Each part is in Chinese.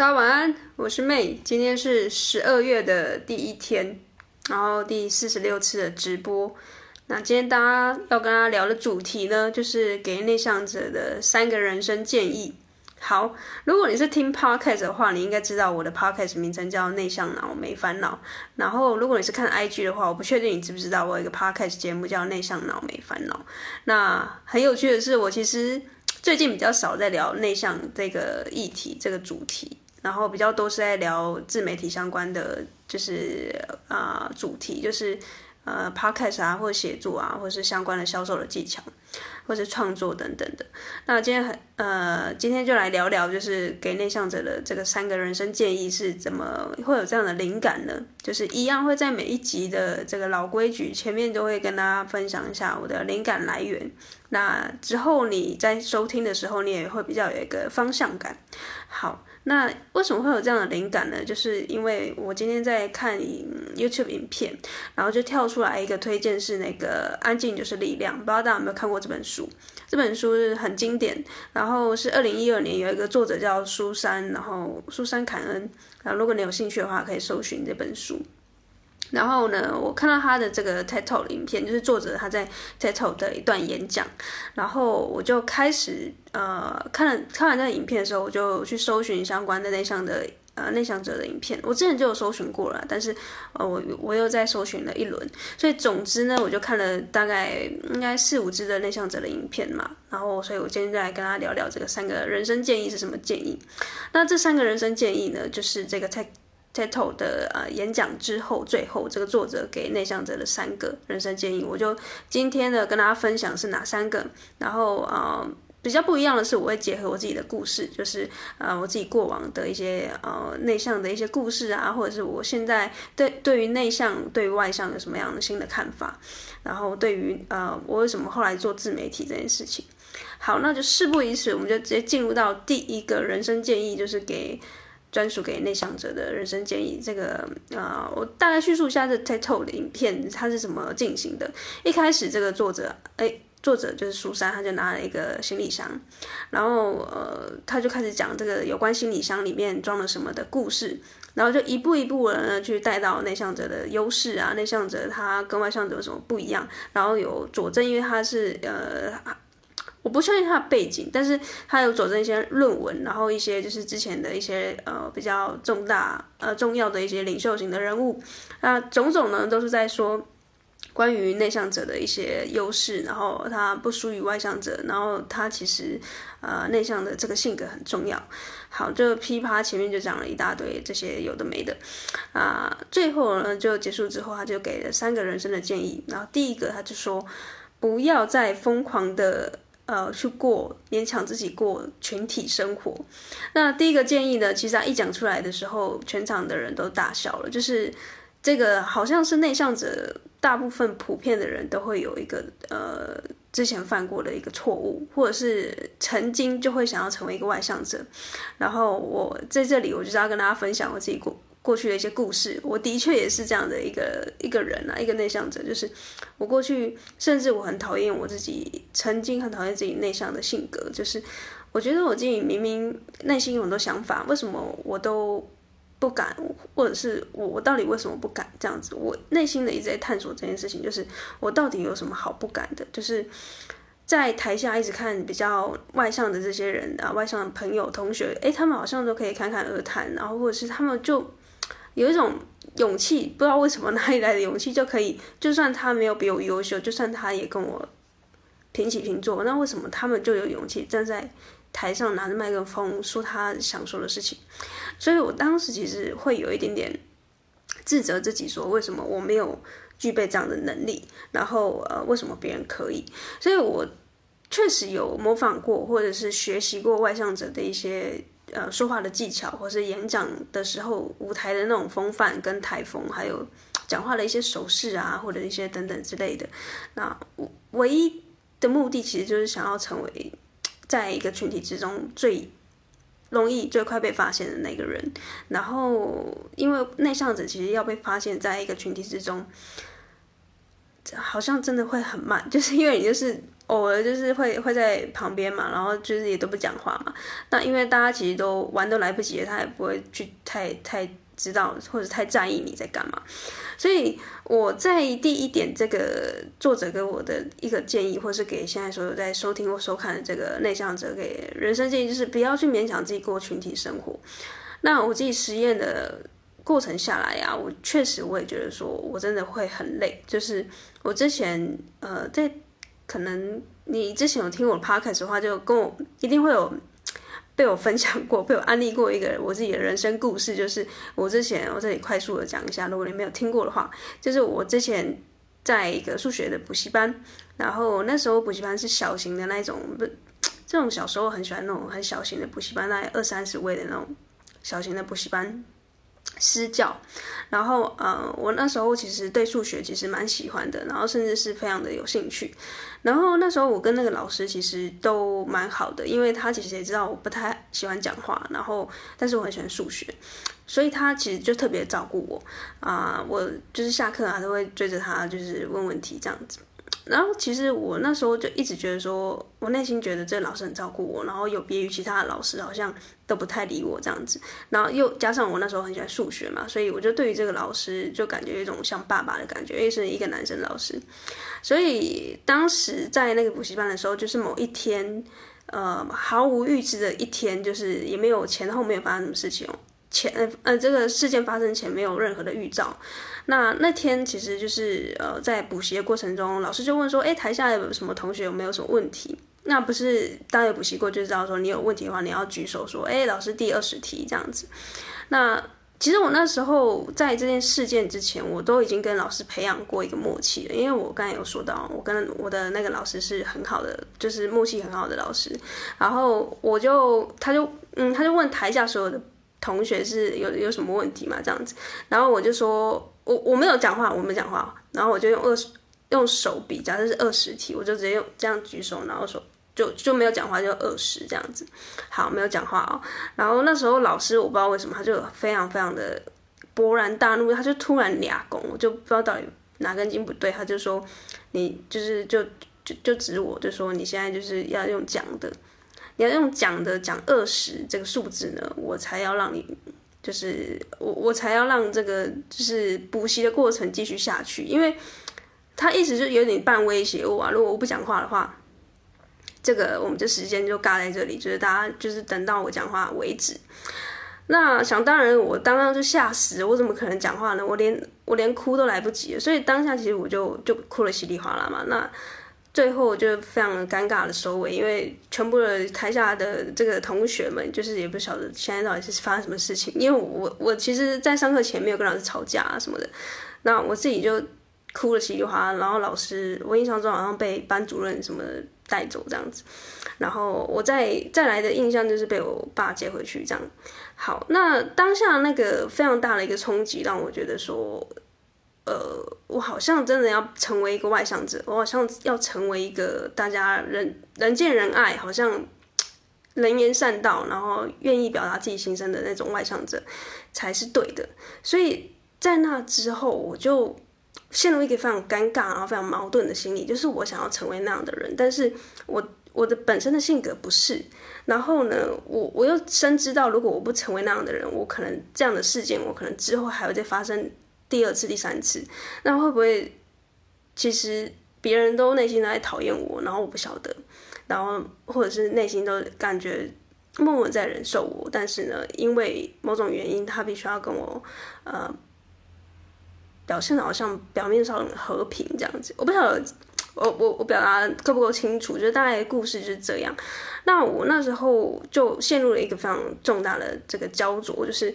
大家晚安，我是 May，今天是十二月的第一天，然后第四十六次的直播。那今天大家要跟大家聊的主题呢，就是给内向者的三个人生建议。好，如果你是听 Podcast 的话，你应该知道我的 Podcast 名称叫内向脑没烦恼。然后，如果你是看 IG 的话，我不确定你知不知道我有一个 Podcast 节目叫内向脑没烦恼。那很有趣的是，我其实最近比较少在聊内向这个议题，这个主题。然后比较多是在聊自媒体相关的，就是啊、呃、主题，就是呃 podcast 啊，或者写作啊，或者是相关的销售的技巧，或者是创作等等的。那今天很呃，今天就来聊聊，就是给内向者的这个三个人生建议是怎么会有这样的灵感呢？就是一样会在每一集的这个老规矩前面都会跟大家分享一下我的灵感来源。那之后你在收听的时候，你也会比较有一个方向感。好。那为什么会有这样的灵感呢？就是因为我今天在看 YouTube 影片，然后就跳出来一个推荐是那个《安静就是力量》，不知道大家有没有看过这本书？这本书是很经典，然后是二零一二年有一个作者叫苏珊，然后苏珊凯恩，然后如果你有兴趣的话，可以搜寻这本书。然后呢，我看到他的这个 TED Talk 影片，就是作者他在 title 的一段演讲，然后我就开始呃看了看完这个影片的时候，我就去搜寻相关的内向的呃内向者的影片。我之前就有搜寻过了，但是呃我我又再搜寻了一轮，所以总之呢，我就看了大概应该四五支的内向者的影片嘛。然后，所以我今天再来跟他聊聊这个三个人生建议是什么建议。那这三个人生建议呢，就是这个 TED TED 的呃演讲之后，最后这个作者给内向者的三个人生建议，我就今天呢跟大家分享是哪三个。然后呃比较不一样的是，我会结合我自己的故事，就是呃我自己过往的一些呃内向的一些故事啊，或者是我现在对对于内向对于外向有什么样的新的看法，然后对于呃我为什么后来做自媒体这件事情。好，那就事不宜迟，我们就直接进入到第一个人生建议，就是给。专属给内向者的人生建议，这个、呃，我大概叙述一下这 title 的影片，它是怎么进行的。一开始，这个作者，哎，作者就是苏珊，他就拿了一个行李箱，然后呃，他就开始讲这个有关行李箱里面装了什么的故事，然后就一步一步的呢去带到内向者的优势啊，内向者他跟外向者有什么不一样，然后有佐证，因为他是呃。我不确定他的背景，但是他有佐证一些论文，然后一些就是之前的一些呃比较重大呃重要的一些领袖型的人物，那种种呢都是在说关于内向者的一些优势，然后他不输于外向者，然后他其实呃内向的这个性格很重要。好，就噼啪前面就讲了一大堆这些有的没的，啊、最后呢就结束之后，他就给了三个人生的建议，然后第一个他就说不要再疯狂的。呃，去过勉强自己过群体生活。那第一个建议呢，其实他一讲出来的时候，全场的人都大笑了。就是这个好像是内向者大部分普遍的人都会有一个呃之前犯过的一个错误，或者是曾经就会想要成为一个外向者。然后我在这里，我就是要跟大家分享我自己过。过去的一些故事，我的确也是这样的一个一个人啊，一个内向者。就是我过去，甚至我很讨厌我自己，曾经很讨厌自己内向的性格。就是我觉得我自己明明内心有很多想法，为什么我都不敢，或者是我我到底为什么不敢这样子？我内心的一直在探索这件事情，就是我到底有什么好不敢的？就是在台下一直看比较外向的这些人啊，外向的朋友、同学，诶，他们好像都可以侃侃而谈，然后或者是他们就。有一种勇气，不知道为什么哪里来的勇气，就可以，就算他没有比我优秀，就算他也跟我平起平坐，那为什么他们就有勇气站在台上拿着麦克风说他想说的事情？所以我当时其实会有一点点自责自己，说为什么我没有具备这样的能力，然后呃，为什么别人可以？所以我确实有模仿过，或者是学习过外向者的一些。呃，说话的技巧，或是演讲的时候舞台的那种风范跟台风，还有讲话的一些手势啊，或者一些等等之类的。那唯一的目的，其实就是想要成为在一个群体之中最容易、最快被发现的那个人。然后，因为内向者其实要被发现在一个群体之中，好像真的会很慢，就是因为你就是。偶尔就是会会在旁边嘛，然后就是也都不讲话嘛。那因为大家其实都玩都来不及，他也不会去太太知道或者太在意你在干嘛。所以我在第一点，这个作者给我的一个建议，或是给现在所有在收听或收看的这个内向者给人生建议，就是不要去勉强自己过群体生活。那我自己实验的过程下来呀、啊，我确实我也觉得说我真的会很累。就是我之前呃在。可能你之前有听我 podcast 的话，就跟我一定会有被我分享过、被我安利过一个我自己的人生故事。就是我之前我这里快速的讲一下，如果你没有听过的话，就是我之前在一个数学的补习班，然后那时候补习班是小型的那种，不，这种小时候很喜欢那种很小型的补习班，大概二三十位的那种小型的补习班。私教，然后呃，我那时候其实对数学其实蛮喜欢的，然后甚至是非常的有兴趣。然后那时候我跟那个老师其实都蛮好的，因为他其实也知道我不太喜欢讲话，然后但是我很喜欢数学，所以他其实就特别照顾我啊、我就是下课啊都会追着他就是问问题这样子。然后其实我那时候就一直觉得说，我内心觉得这个老师很照顾我，然后有别于其他的老师好像都不太理我这样子。然后又加上我那时候很喜欢数学嘛，所以我就对于这个老师就感觉有一种像爸爸的感觉，因为是一个男生老师。所以当时在那个补习班的时候，就是某一天，呃，毫无预知的一天，就是也没有前后没有发生什么事情。前呃呃，这个事件发生前没有任何的预兆。那那天其实就是呃，在补习的过程中，老师就问说：“哎，台下有什么同学有没有什么问题？”那不是大家有补习过就知道说，你有问题的话，你要举手说：“哎，老师第二十题这样子。”那其实我那时候在这件事件之前，我都已经跟老师培养过一个默契了，因为我刚才有说到，我跟我的那个老师是很好的，就是默契很好的老师。然后我就他就嗯，他就问台下所有的。同学是有有什么问题吗？这样子，然后我就说，我我没有讲话，我没讲话，然后我就用二十用手比，假设是二十题，我就直接用这样举手，然后说就就没有讲话，就二十这样子。好，没有讲话哦。然后那时候老师我不知道为什么，他就非常非常的勃然大怒，他就突然俩拱，我就不知道到底哪根筋不对，他就说你就是就就就指我，就说你现在就是要用讲的。你要用讲的讲二十这个数字呢，我才要让你，就是我我才要让这个就是补习的过程继续下去，因为他一直就有点半威胁我啊，如果我不讲话的话，这个我们这时间就尬在这里，就是大家就是等到我讲话为止。那想当然，我当刚就吓死，我怎么可能讲话呢？我连我连哭都来不及，所以当下其实我就就哭了稀里哗啦嘛。那。最后就非常尴尬的收尾，因为全部的台下的这个同学们，就是也不晓得现在到底是发生什么事情。因为我我其实，在上课前没有跟老师吵架啊什么的，那我自己就哭了稀里哗啦。然后老师，我印象中好像被班主任什么带走这样子。然后我再再来的印象就是被我爸接回去这样。好，那当下那个非常大的一个冲击，让我觉得说。呃，我好像真的要成为一个外向者，我好像要成为一个大家人人见人爱，好像能言善道，然后愿意表达自己心声的那种外向者才是对的。所以在那之后，我就陷入一个非常尴尬，然后非常矛盾的心理，就是我想要成为那样的人，但是我我的本身的性格不是。然后呢，我我又深知到，如果我不成为那样的人，我可能这样的事件，我可能之后还会再发生。第二次、第三次，那会不会其实别人都内心都在讨厌我，然后我不晓得，然后或者是内心都感觉默默在忍受我，但是呢，因为某种原因，他必须要跟我呃表现的好像表面上和平这样子，我不晓得我我我表达够不够清楚，就是大概故事就是这样。那我那时候就陷入了一个非常重大的这个焦灼，就是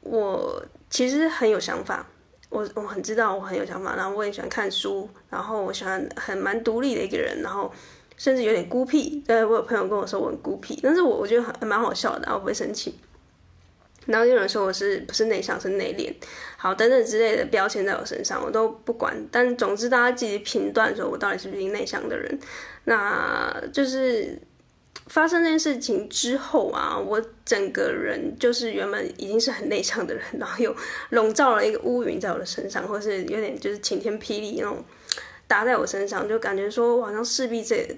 我。其实很有想法，我我很知道我很有想法，然后我也喜欢看书，然后我喜欢很蛮独立的一个人，然后甚至有点孤僻。对，我有朋友跟我说我很孤僻，但是我我觉得还蛮好笑的，然后我不会生气。然后有人说我是不是内向是内敛，好等等之类的标签在我身上，我都不管。但总之大家自己评断说我到底是不是内向的人，那就是。发生这件事情之后啊，我整个人就是原本已经是很内向的人，然后又笼罩了一个乌云在我的身上，或是有点就是晴天霹雳那种打在我身上，就感觉说好像势必这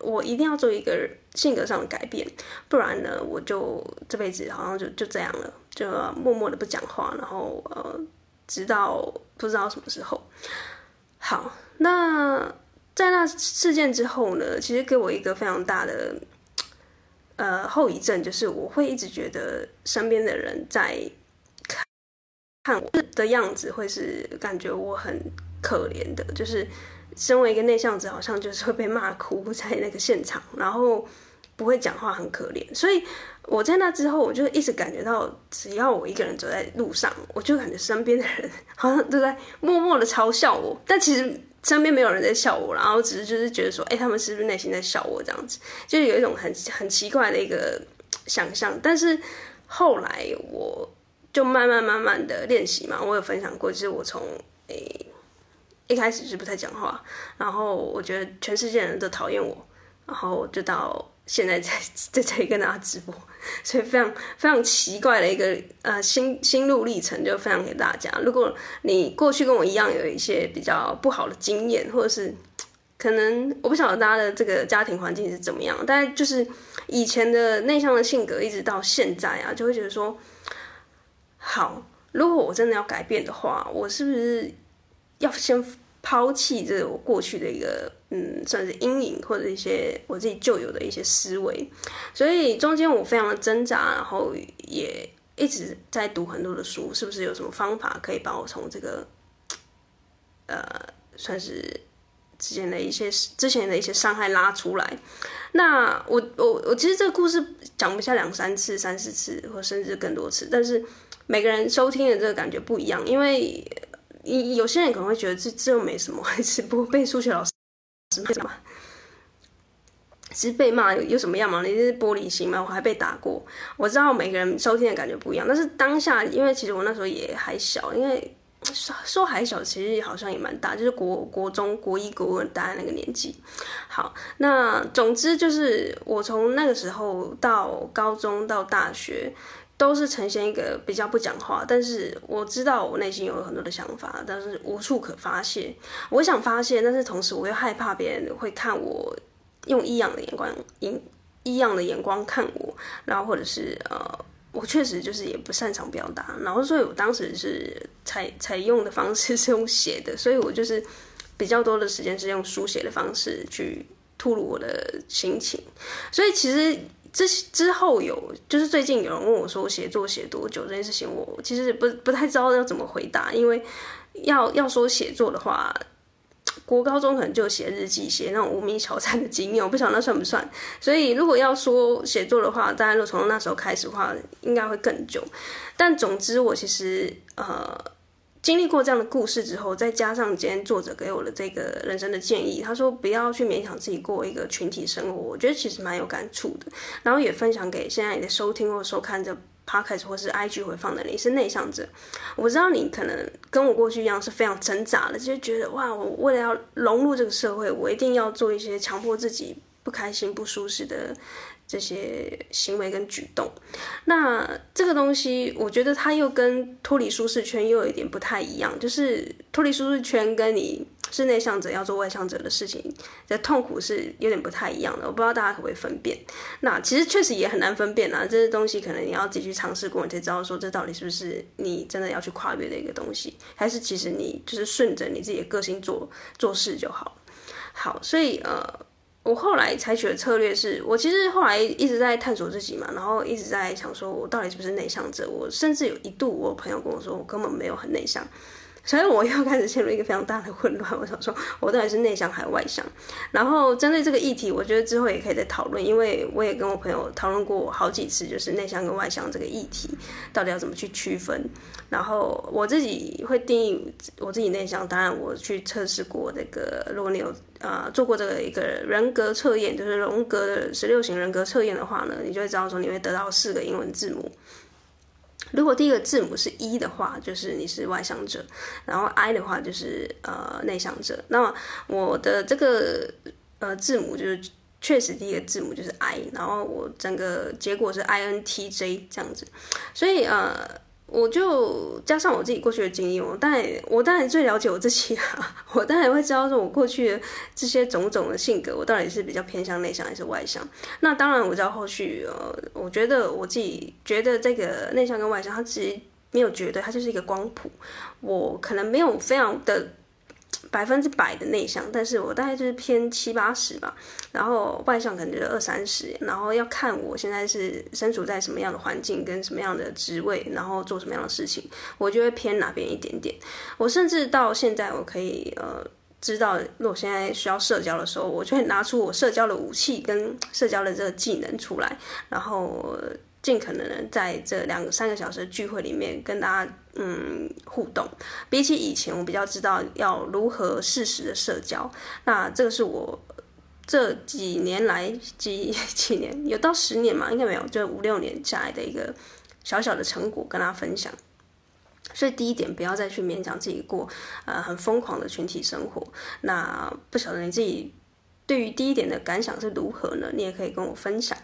我一定要做一个性格上的改变，不然呢，我就这辈子好像就就这样了，就默默的不讲话，然后呃，直到不知道什么时候。好，那在那事件之后呢，其实给我一个非常大的呃后遗症，就是我会一直觉得身边的人在。看我的样子，会是感觉我很可怜的，就是身为一个内向者，好像就是会被骂哭 在那个现场，然后不会讲话，很可怜。所以我在那之后，我就一直感觉到，只要我一个人走在路上，我就感觉身边的人好像都在默默的嘲笑我，但其实身边没有人在笑我，然后只是就是觉得说，哎，他们是不是内心在笑我这样子，就有一种很很奇怪的一个想象。但是后来我。就慢慢慢慢的练习嘛，我有分享过，就是我从诶一开始是不太讲话，然后我觉得全世界人都讨厌我，然后就到现在在 在这里跟大家直播，所以非常非常奇怪的一个呃心心路历程，就分享给大家。如果你过去跟我一样有一些比较不好的经验，或者是可能我不晓得大家的这个家庭环境是怎么样，但是就是以前的内向的性格，一直到现在啊，就会觉得说。好，如果我真的要改变的话，我是不是要先抛弃这我过去的一个嗯，算是阴影或者一些我自己旧有的一些思维？所以中间我非常的挣扎，然后也一直在读很多的书，是不是有什么方法可以把我从这个呃，算是之前的一些之前的一些伤害拉出来？那我我我其实这个故事讲不下两三次、三四次，或甚至更多次，但是。每个人收听的这个感觉不一样，因为有些人可能会觉得这这又没什么，只不过被数学老师骂，其实被骂有有什么样嘛？你是玻璃心吗？我还被打过。我知道每个人收听的感觉不一样，但是当下，因为其实我那时候也还小，因为说 说还小，其实好像也蛮大，就是国国中国一国二大那个年纪。好，那总之就是我从那个时候到高中到大学。都是呈现一个比较不讲话，但是我知道我内心有很多的想法，但是无处可发泄。我想发泄，但是同时我又害怕别人会看我用异样的眼光，异异样的眼光看我，然后或者是呃，我确实就是也不擅长表达，然后所以我当时是采采用的方式是用写的，所以我就是比较多的时间是用书写的方式去吐露我的心情，所以其实。之之后有，就是最近有人问我说，写作写多久这件事情，我其实不不太知道要怎么回答，因为要要说写作的话，国高中可能就写日记，写那种无名小站的经验，我不晓得算不算。所以如果要说写作的话，大概就从那时候开始的话，应该会更久。但总之，我其实呃。经历过这样的故事之后，再加上今天作者给我的这个人生的建议，他说不要去勉强自己过一个群体生活，我觉得其实蛮有感触的。然后也分享给现在你的收听或收看这 podcast 或是 IG 回放的你是内向者，我知道你可能跟我过去一样是非常挣扎的，就是觉得哇，我为了要融入这个社会，我一定要做一些强迫自己不开心、不舒适的。这些行为跟举动，那这个东西，我觉得它又跟脱离舒适圈又有一点不太一样。就是脱离舒适圈跟你是内向者要做外向者的事情的痛苦是有点不太一样的。我不知道大家可不可以分辨。那其实确实也很难分辨啊，这些东西可能你要自己去尝试过，你才知道说这到底是不是你真的要去跨越的一个东西，还是其实你就是顺着你自己的个性做做事就好。好，所以呃。我后来采取的策略是，我其实后来一直在探索自己嘛，然后一直在想说，我到底是不是内向者？我甚至有一度，我朋友跟我说，我根本没有很内向。所以我又开始陷入一个非常大的混乱。我想说，我到底是内向还是外向？然后针对这个议题，我觉得之后也可以再讨论，因为我也跟我朋友讨论过好几次，就是内向跟外向这个议题到底要怎么去区分。然后我自己会定义我自己内向，当然我去测试过那个，如果你有啊、呃、做过这个一个人格测验，就是荣格的十六型人格测验的话呢，你就会知道说你会得到四个英文字母。如果第一个字母是 E 的话，就是你是外向者；然后 I 的话就是呃内向者。那么我的这个呃字母就是确实第一个字母就是 I，然后我整个结果是 INTJ 这样子。所以呃，我就加上我自己过去的经验，我当然我当然最了解我自己啊，我当然会知道说我过去的这些种种的性格，我到底是比较偏向内向还是外向。那当然我知道后续呃，我觉得我自己觉得这个内向跟外向，它其实没有绝对，它就是一个光谱。我可能没有非常的。百分之百的内向，但是我大概就是偏七八十吧，然后外向可能就是二三十，然后要看我现在是身处在什么样的环境跟什么样的职位，然后做什么样的事情，我就会偏哪边一点点。我甚至到现在，我可以呃知道，如果现在需要社交的时候，我就会拿出我社交的武器跟社交的这个技能出来，然后。尽可能的在这两三个小时的聚会里面跟大家嗯互动，比起以前我比较知道要如何适时的社交，那这个是我这几年来几几年有到十年嘛，应该没有，就五六年下来的一个小小的成果跟大家分享。所以第一点，不要再去勉强自己过呃很疯狂的群体生活。那不晓得你自己对于第一点的感想是如何呢？你也可以跟我分享。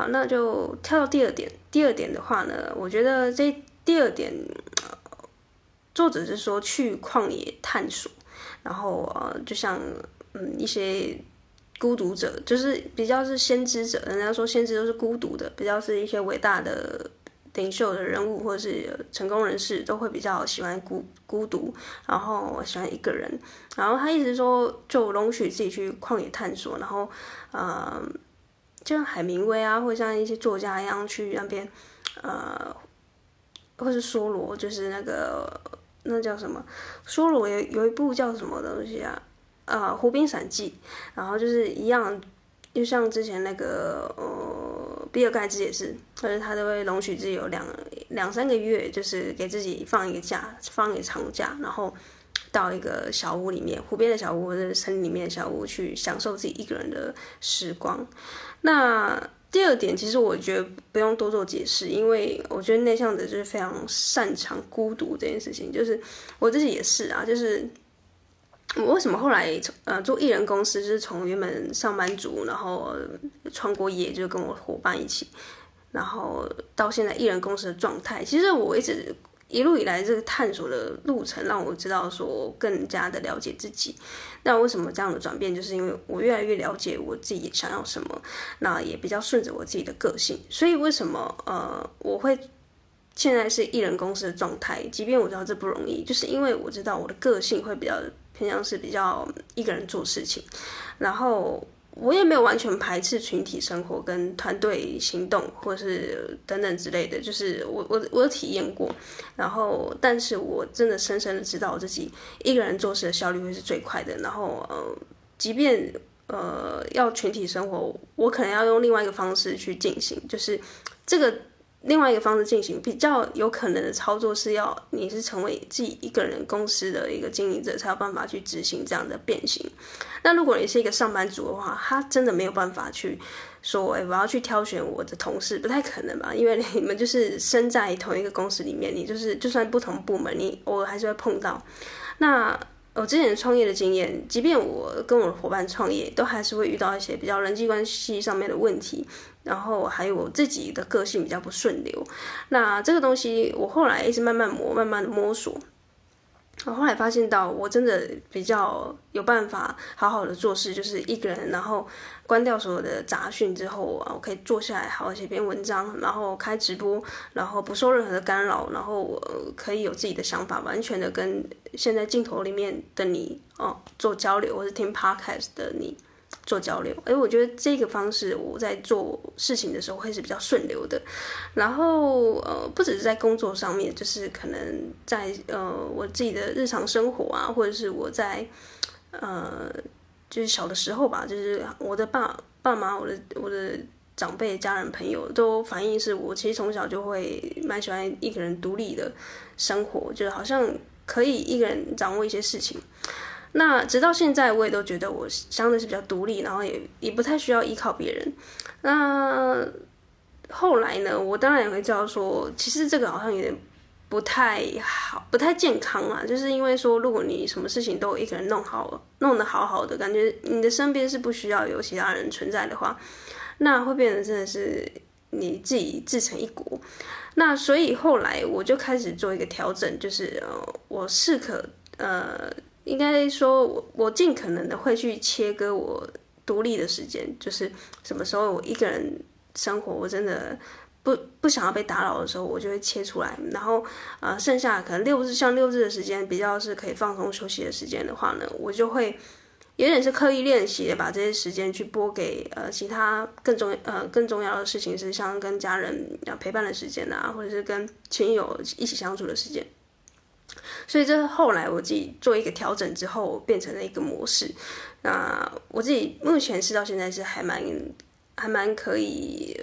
好，那就跳到第二点。第二点的话呢，我觉得这第二点，作者是说去旷野探索，然后呃，就像嗯一些孤独者，就是比较是先知者，人家说先知都是孤独的，比较是一些伟大的领袖的人物或者是成功人士，都会比较喜欢孤孤独，然后喜欢一个人。然后他一直说，就容许自己去旷野探索，然后呃。就像海明威啊，或者像一些作家一样去那边，呃，或是梭罗，就是那个那叫什么？梭罗有有一部叫什么东西啊？呃，《湖滨散记》，然后就是一样，就像之前那个呃，比尔盖茨也是，但是他都会容许自己有两两三个月，就是给自己放一个假，放一个长假，然后。到一个小屋里面，湖边的小屋或者森林里面的小屋去享受自己一个人的时光。那第二点，其实我觉得不用多做解释，因为我觉得内向者就是非常擅长孤独这件事情。就是我自己也是啊，就是我为什么后来呃做艺人公司，就是从原本上班族，然后创过业，就跟我伙伴一起，然后到现在艺人公司的状态，其实我一直。一路以来，这个探索的路程让我知道说更加的了解自己。那为什么这样的转变？就是因为我越来越了解我自己想要什么，那也比较顺着我自己的个性。所以为什么呃我会现在是艺人公司的状态？即便我知道这不容易，就是因为我知道我的个性会比较偏向是比较一个人做事情，然后。我也没有完全排斥群体生活跟团队行动，或是等等之类的，就是我我我有体验过，然后但是我真的深深的知道我自己一个人做事的效率会是最快的，然后呃，即便呃要群体生活，我可能要用另外一个方式去进行，就是这个。另外一个方式进行比较有可能的操作是要你是成为自己一个人公司的一个经营者，才有办法去执行这样的变形。那如果你是一个上班族的话，他真的没有办法去说，哎，我要去挑选我的同事，不太可能吧？因为你们就是身在同一个公司里面，你就是就算不同部门，你偶尔还是会碰到。那我之前创业的经验，即便我跟我的伙伴创业，都还是会遇到一些比较人际关系上面的问题。然后还有我自己的个性比较不顺流，那这个东西我后来一直慢慢磨，慢慢的摸索。我后来发现到，我真的比较有办法好好的做事，就是一个人，然后关掉所有的杂讯之后啊，我可以坐下来好好写篇文章，然后开直播，然后不受任何的干扰，然后我可以有自己的想法，完全的跟现在镜头里面的你哦做交流，或是听 podcast 的你。做交流，哎，我觉得这个方式我在做事情的时候会是比较顺流的。然后，呃，不只是在工作上面，就是可能在呃我自己的日常生活啊，或者是我在呃就是小的时候吧，就是我的爸爸妈、我的我的长辈、家人、朋友都反映是我其实从小就会蛮喜欢一个人独立的生活，就是好像可以一个人掌握一些事情。那直到现在，我也都觉得我相对是比较独立，然后也也不太需要依靠别人。那后来呢，我当然也会知道说，其实这个好像有点不太好，不太健康啊。就是因为说，如果你什么事情都一个人弄好了，弄得好好的，感觉你的身边是不需要有其他人存在的话，那会变得真的是你自己自成一国。那所以后来我就开始做一个调整，就是呃，我适可呃，应该说我我尽可能的会去切割我独立的时间，就是什么时候我一个人生活，我真的。不不想要被打扰的时候，我就会切出来。然后，呃，剩下可能六日像六日的时间比较是可以放松休息的时间的话呢，我就会有点是刻意练习的，把这些时间去拨给呃其他更重呃更重要的事情，是像跟家人要陪伴的时间啊，或者是跟亲友一起相处的时间。所以这是后来我自己做一个调整之后，变成了一个模式。那我自己目前是到现在是还蛮。还蛮可以，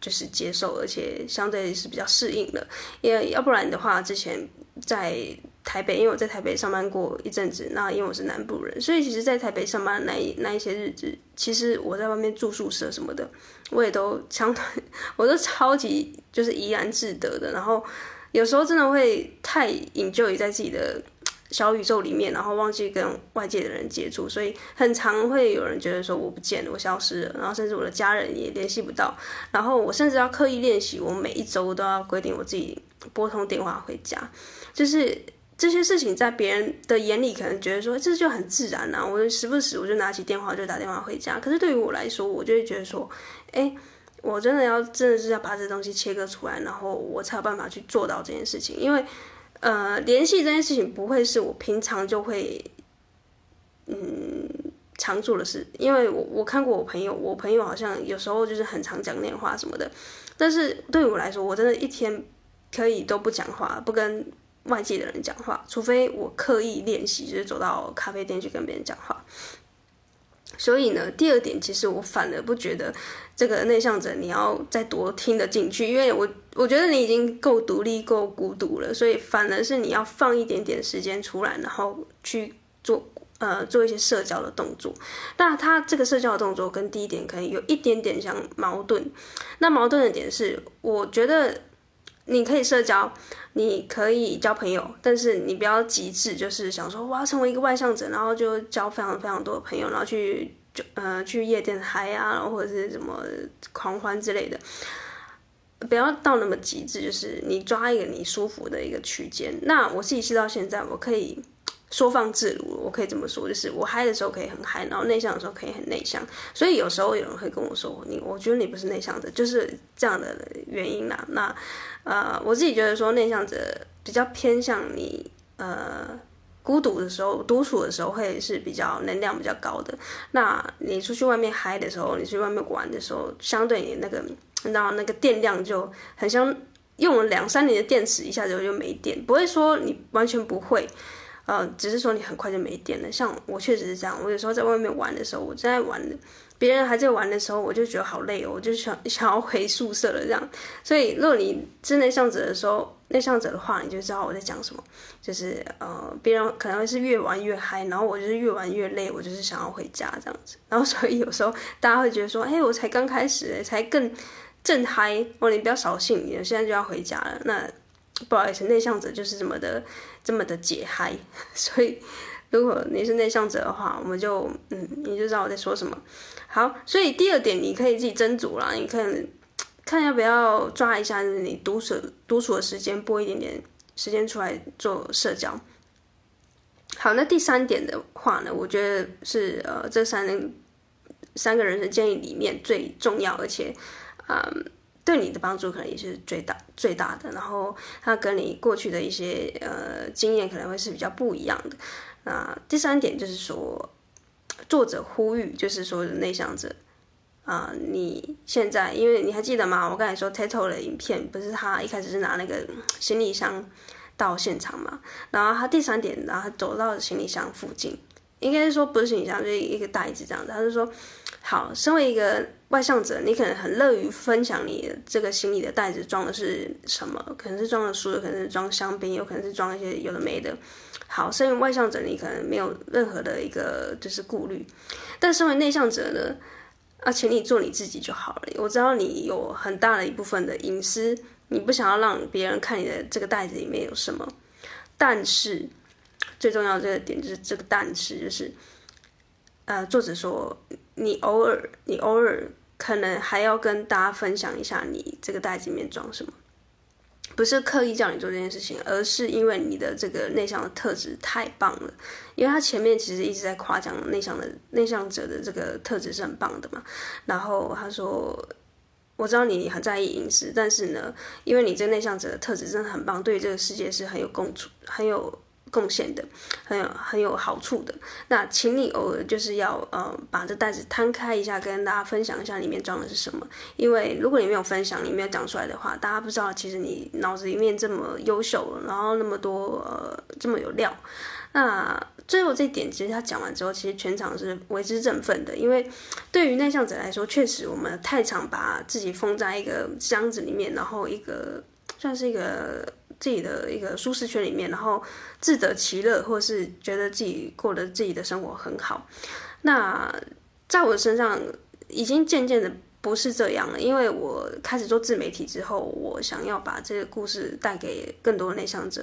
就是接受，而且相对是比较适应的。因为要不然的话，之前在台北，因为我在台北上班过一阵子，那因为我是南部人，所以其实，在台北上班那一那一些日子，其实我在外面住宿舍什么的，我也都相对，我都超级就是怡然自得的。然后有时候真的会太 enjoy 在自己的。小宇宙里面，然后忘记跟外界的人接触，所以很常会有人觉得说我不见了，我消失了，然后甚至我的家人也联系不到，然后我甚至要刻意练习，我每一周都要规定我自己拨通电话回家，就是这些事情在别人的眼里可能觉得说这就很自然啊，我时不时我就拿起电话就打电话回家，可是对于我来说，我就会觉得说，哎，我真的要真的是要把这东西切割出来，然后我才有办法去做到这件事情，因为。呃，联系这件事情不会是我平常就会，嗯，常做的事。因为我我看过我朋友，我朋友好像有时候就是很常讲电话什么的。但是对我来说，我真的一天可以都不讲话，不跟外界的人讲话，除非我刻意练习，就是走到咖啡店去跟别人讲话。所以呢，第二点，其实我反而不觉得这个内向者你要再多听得进去，因为我我觉得你已经够独立、够孤独了，所以反而是你要放一点点时间出来，然后去做呃做一些社交的动作。那他这个社交的动作跟第一点可能有一点点像矛盾。那矛盾的点是，我觉得你可以社交，你可以交朋友，但是你不要极致，就是想说我要成为一个外向者，然后就交非常非常多的朋友，然后去就呃去夜店嗨啊，然后或者是什么狂欢之类的，不要到那么极致，就是你抓一个你舒服的一个区间。那我自己是到现在，我可以。说放自如，我可以这么说，就是我嗨的时候可以很嗨，然后内向的时候可以很内向。所以有时候有人会跟我说：“你，我觉得你不是内向的，就是这样的原因啦。”那呃，我自己觉得说内向者比较偏向你呃孤独的时候、独处的时候会是比较能量比较高的。那你出去外面嗨的时候，你去外面玩的时候，相对你那个你知道那个电量就很像用了两三年的电池，一下子就没电，不会说你完全不会。呃，只是说你很快就没电了。像我确实是这样，我有时候在外面玩的时候，我正在玩，别人还在玩的时候，我就觉得好累哦，我就想想要回宿舍了这样。所以，如果你是内向者的时候，内向者的话，你就知道我在讲什么。就是呃，别人可能会是越玩越嗨，然后我就是越玩越累，我就是想要回家这样子。然后，所以有时候大家会觉得说，哎，我才刚开始，才更正嗨哦，你不要扫兴，你现在就要回家了。那不好意思，内向者就是这么的。这么的解嗨，所以如果你是内向者的话，我们就嗯，你就知道我在说什么。好，所以第二点你可以自己斟酌啦，你看看要不要抓一下你独处独处的时间，拨一点点时间出来做社交。好，那第三点的话呢，我觉得是呃这三三个人生建议里面最重要，而且嗯。对你的帮助可能也是最大最大的，然后他跟你过去的一些呃经验可能会是比较不一样的。那第三点就是说，作者呼吁就是说内向者啊、你现在因为你还记得吗？我刚才说 Tato 的影片不是他一开始是拿那个行李箱到现场嘛，然后他第三点，然后他走到行李箱附近，应该是说不是行李箱，就是一个袋子这样子，他就说。好，身为一个外向者，你可能很乐于分享你这个行李的袋子装的是什么？可能是装了书，可能是装香槟，有可能是装一些有的没的。好，身为外向者，你可能没有任何的一个就是顾虑，但身为内向者呢，啊，请你做你自己就好了。我知道你有很大的一部分的隐私，你不想要让别人看你的这个袋子里面有什么，但是最重要的这个点就是这个但是就是。呃，作者说，你偶尔，你偶尔可能还要跟大家分享一下你这个袋子里面装什么。不是刻意叫你做这件事情，而是因为你的这个内向的特质太棒了。因为他前面其实一直在夸奖内向的内向者的这个特质是很棒的嘛。然后他说：“我知道你很在意隐私，但是呢，因为你这个内向者的特质真的很棒，对于这个世界是很有共处，很有。”贡献的很有很有好处的，那请你偶尔就是要呃把这袋子摊开一下，跟大家分享一下里面装的是什么。因为如果你没有分享，你没有讲出来的话，大家不知道其实你脑子里面这么优秀，然后那么多呃这么有料。那最后这一点，其实他讲完之后，其实全场是为之振奋的。因为对于内向者来说，确实我们太常把自己封在一个箱子里面，然后一个算是一个。自己的一个舒适圈里面，然后自得其乐，或是觉得自己过得自己的生活很好。那在我身上已经渐渐的不是这样了，因为我开始做自媒体之后，我想要把这个故事带给更多的内向者。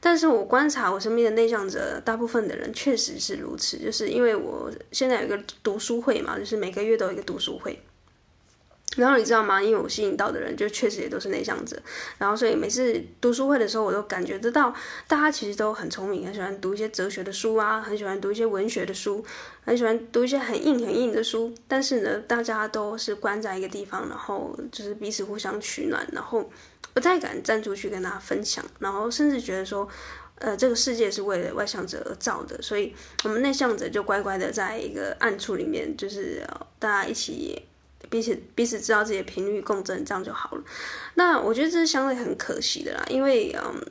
但是我观察我身边的内向者，大部分的人确实是如此，就是因为我现在有一个读书会嘛，就是每个月都有一个读书会。然后你知道吗？因为我吸引到的人就确实也都是内向者，然后所以每次读书会的时候，我都感觉得到大家其实都很聪明，很喜欢读一些哲学的书啊，很喜欢读一些文学的书，很喜欢读一些很硬很硬的书。但是呢，大家都是关在一个地方，然后就是彼此互相取暖，然后不太敢站出去跟大家分享，然后甚至觉得说，呃，这个世界是为了外向者而造的，所以我们内向者就乖乖的在一个暗处里面，就是大家一起。彼此彼此知道自己的频率共振，这样就好了。那我觉得这是相对很可惜的啦，因为嗯，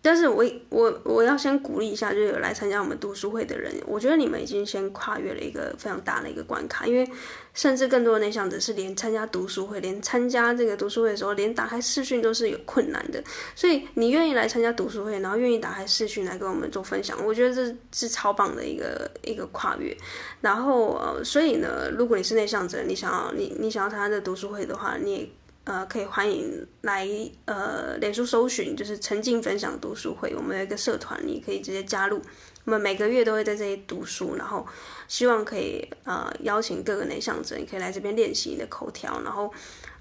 但是我我我要先鼓励一下，就是有来参加我们读书会的人，我觉得你们已经先跨越了一个非常大的一个关卡，因为甚至更多的内向者是连参加读书会，连参加这个读书会的时候，连打开视讯都是有困难的。所以你愿意来参加读书会，然后愿意打开视讯来跟我们做分享，我觉得这是超棒的一个一个跨越。然后呃，所以呢，如果你是内向者，你想要你你想要参加这读书会的话，你也。呃，可以欢迎来呃，脸书搜寻就是沉浸分享读书会，我们有一个社团，你可以直接加入。我们每个月都会在这里读书，然后希望可以呃邀请各个内向者，你可以来这边练习你的口条，然后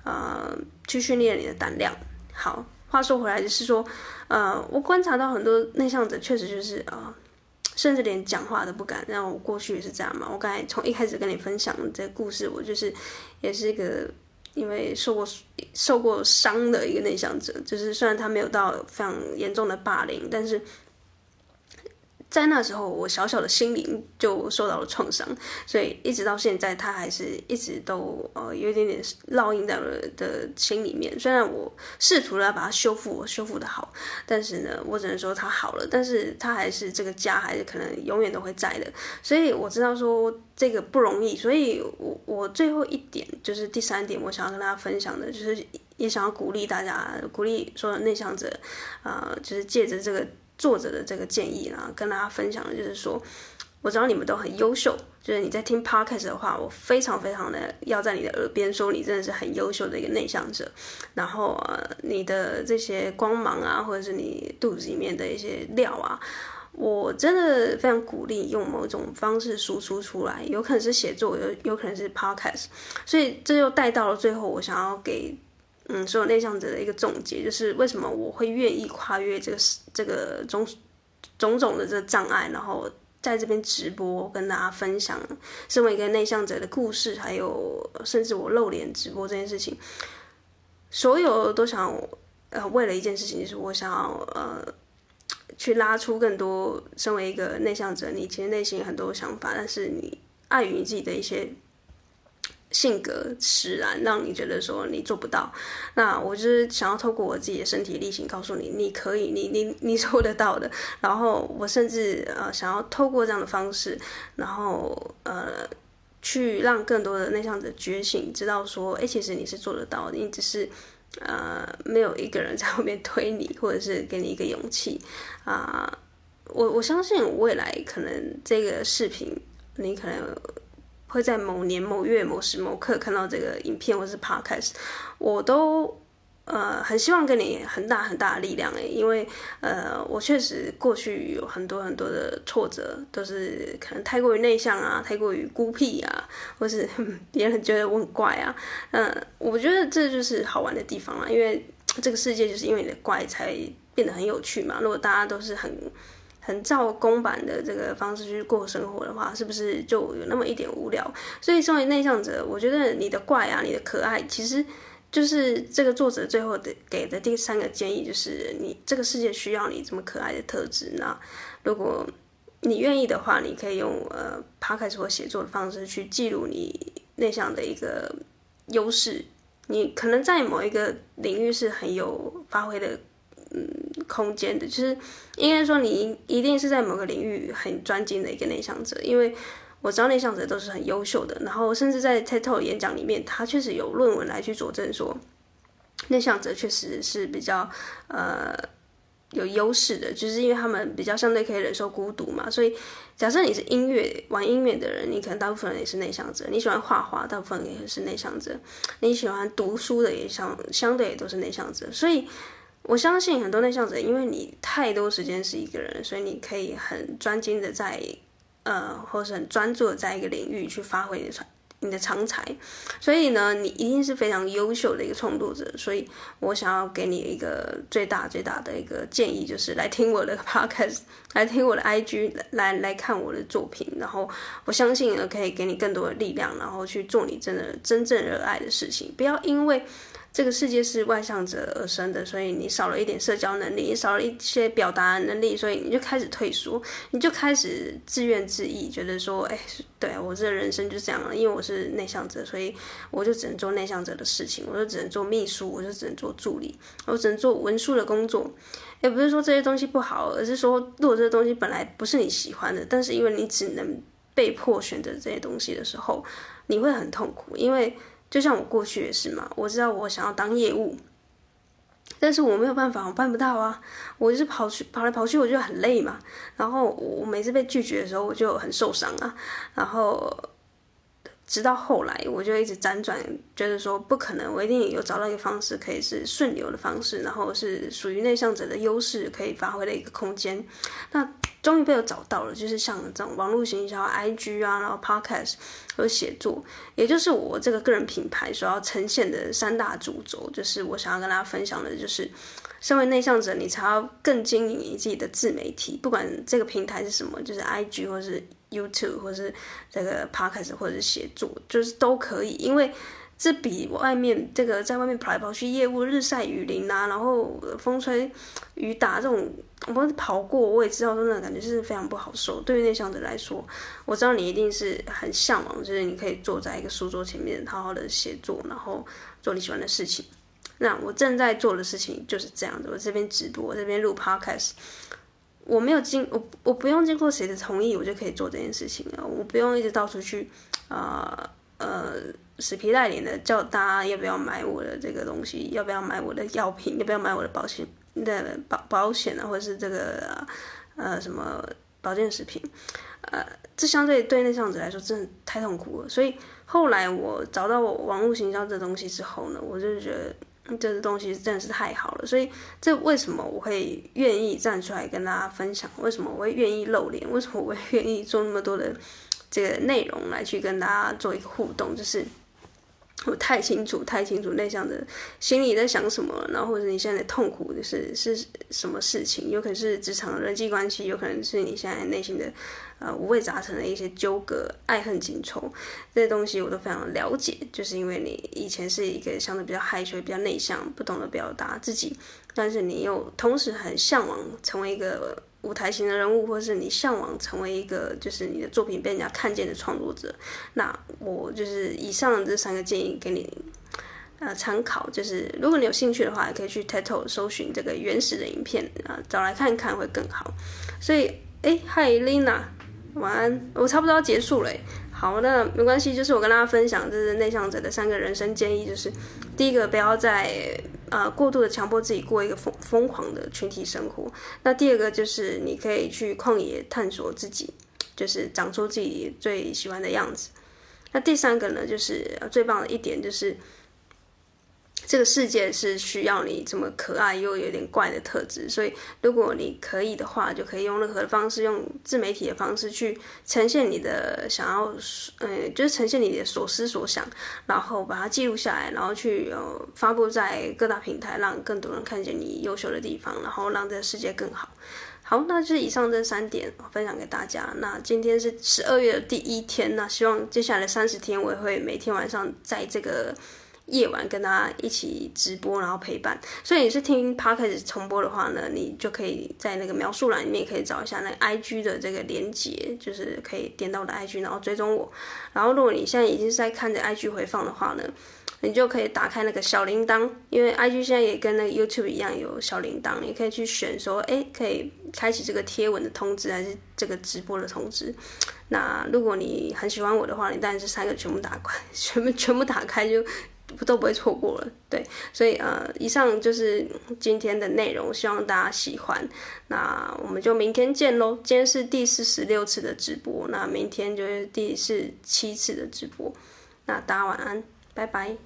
呃去训练你的胆量。好，话说回来就是说，呃，我观察到很多内向者确实就是呃，甚至连讲话都不敢。那我过去也是这样嘛，我刚才从一开始跟你分享这个故事，我就是也是一个。因为受过受过伤的一个内向者，就是虽然他没有到非常严重的霸凌，但是。在那时候，我小小的心灵就受到了创伤，所以一直到现在，他还是一直都呃有一点点烙印在我的心里面。虽然我试图了把它修复，我修复的好，但是呢，我只能说他好了，但是他还是这个家还是可能永远都会在的。所以我知道说这个不容易，所以我我最后一点就是第三点，我想要跟大家分享的，就是也想要鼓励大家，鼓励所有内向者，啊、就是借着这个。作者的这个建议呢，跟大家分享的就是说，我知道你们都很优秀，就是你在听 podcast 的话，我非常非常的要在你的耳边说，你真的是很优秀的一个内向者。然后呃，你的这些光芒啊，或者是你肚子里面的一些料啊，我真的非常鼓励用某种方式输出出来，有可能是写作，有有可能是 podcast。所以这就带到了最后，我想要给。嗯，所有内向者的一个总结就是，为什么我会愿意跨越这个这个种种种的这个障碍，然后在这边直播跟大家分享身为一个内向者的故事，还有甚至我露脸直播这件事情，所有都想呃为了一件事情，就是我想要呃去拉出更多身为一个内向者，你其实内心有很多想法，但是你碍于你自己的一些。性格使然，让你觉得说你做不到。那我就是想要透过我自己的身体力行，告诉你，你可以，你你你做得到的。然后我甚至呃想要透过这样的方式，然后呃去让更多的内向者觉醒，知道说，哎，其实你是做得到的，你只是呃没有一个人在后面推你，或者是给你一个勇气啊、我我相信未来可能这个视频你可能。会在某年某月某时某刻看到这个影片或是 podcast，我都呃，很希望给你很大很大的力量诶，因为呃，我确实过去有很多很多的挫折，都是可能太过于内向啊，太过于孤僻啊，或是别人觉得我很怪啊，嗯、我觉得这就是好玩的地方啊，因为这个世界就是因为你的怪才变得很有趣嘛。如果大家都是很很照公版的这个方式去过生活的话，是不是就有那么一点无聊？所以，作为内向者，我觉得你的怪啊，你的可爱，其实。就是这个作者最后的给的第三个建议，就是你这个世界需要你这么可爱的特质。那如果你愿意的话，你可以用呃 p o d c 写作的方式去记录你内向的一个优势。你可能在某一个领域是很有发挥的嗯空间的，就是应该说你一定是在某个领域很专精的一个内向者，因为。我知道内向者都是很优秀的，然后甚至在 TED Talk 演讲里面，他确实有论文来去佐证说，内向者确实是比较呃有优势的，就是因为他们比较相对可以忍受孤独嘛。所以假设你是音乐玩音乐的人，你可能大部分人也是内向者；你喜欢画画，大部分也是内向者；你喜欢读书的也相相对也都是内向者。所以我相信很多内向者，因为你太多时间是一个人，所以你可以很专精的在。呃，或是很专注的在一个领域去发挥你的长你的长才，所以呢，你一定是非常优秀的一个创作者。所以我想要给你一个最大最大的一个建议，就是来听我的 podcast，来听我的 IG，来来看我的作品。然后我相信呢，可以给你更多的力量，然后去做你真的真正热爱的事情。不要因为。这个世界是外向者而生的，所以你少了一点社交能力，你少了一些表达能力，所以你就开始退缩，你就开始自怨自艾，觉得说，哎，对我这人生就这样了，因为我是内向者，所以我就只能做内向者的事情，我就只能做秘书，我就只能做助理，我只能做文书的工作。也不是说这些东西不好，而是说，如果这些东西本来不是你喜欢的，但是因为你只能被迫选择这些东西的时候，你会很痛苦，因为。就像我过去也是嘛，我知道我想要当业务，但是我没有办法，我办不到啊。我就是跑去跑来跑去，我就很累嘛。然后我每次被拒绝的时候，我就很受伤啊。然后直到后来，我就一直辗转，觉得说不可能，我一定有找到一个方式，可以是顺流的方式，然后是属于内向者的优势可以发挥的一个空间。那。终于被我找到了，就是像这种网络行销、IG 啊，然后 Podcast 和写作，也就是我这个个人品牌所要呈现的三大主轴。就是我想要跟大家分享的，就是身为内向者，你才要更经营你自己的自媒体，不管这个平台是什么，就是 IG 或是 YouTube 或是这个 Podcast 或者是写作，就是都可以，因为。这比外面这个在外面跑来跑去业务日晒雨淋啊，然后风吹雨打这种，我跑过我也知道，真的感觉是非常不好受。对于内向者来说，我知道你一定是很向往，就是你可以坐在一个书桌前面好好的写作，然后做你喜欢的事情。那我正在做的事情就是这样子，我这边直播，这边录 podcast，我没有经我我不用经过谁的同意，我就可以做这件事情啊，我不用一直到处去啊呃。呃死皮赖脸的叫大家要不要买我的这个东西，要不要买我的药品，要不要买我的保险的保保险啊，或者是这个呃什么保健食品，呃，这相对对内向者来说真的太痛苦了。所以后来我找到我网络行销这东西之后呢，我就觉得这个东西真的是太好了。所以这为什么我会愿意站出来跟大家分享？为什么我会愿意露脸？为什么我会愿意做那么多的这个内容来去跟大家做一个互动？就是。我太清楚，太清楚内向的心里在想什么，然后或者你现在的痛苦的是是什么事情，有可能是职场人际关系，有可能是你现在内心的呃五味杂陈的一些纠葛、爱恨情仇，这些东西我都非常了解，就是因为你以前是一个相对比较害羞、比较内向、不懂得表达自己，但是你又同时很向往成为一个。舞台型的人物，或是你向往成为一个，就是你的作品被人家看见的创作者，那我就是以上这三个建议给你呃参考。就是如果你有兴趣的话，也可以去 Title 搜寻这个原始的影片啊，找来看看会更好。所以，哎，嗨，Lina，晚安，我差不多要结束了。好，那没关系，就是我跟大家分享，就是内向者的三个人生建议，就是第一个，不要再呃过度的强迫自己过一个疯疯狂的群体生活。那第二个就是你可以去旷野探索自己，就是长出自己最喜欢的样子。那第三个呢，就是最棒的一点就是这个世界是需要你这么可爱又有点怪的特质，所以如果你可以的话，就可以用任何的方式，用自媒体的方式去呈现你的想要，呃，就是呈现你的所思所想，然后把它记录下来，然后去呃发布在各大平台，让更多人看见你优秀的地方，然后让这个世界更好。好，那就是以上这三点分享给大家。那今天是十二月的第一天，那希望接下来三十天我也会每天晚上在这个。夜晚跟大家一起直播，然后陪伴。所以你是听 Podcast 重播的话呢，你就可以在那个描述栏里面可以找一下那个 IG 的这个连接，就是可以点到我的 IG，然后追踪我。然后如果你现在已经是在看着 IG 回放的话呢，你就可以打开那个小铃铛，因为 IG 现在也跟那个 YouTube 一样有小铃铛，你可以去选说，哎，可以开启这个贴文的通知，还是这个直播的通知。那如果你很喜欢我的话，你当然是三个全部打开，全部全部打开就。都不会错过了，对，所以呃，以上就是今天的内容，希望大家喜欢。那我们就明天见喽。今天是第四十六次的直播，那明天就是第四七次的直播。那大家晚安，拜拜。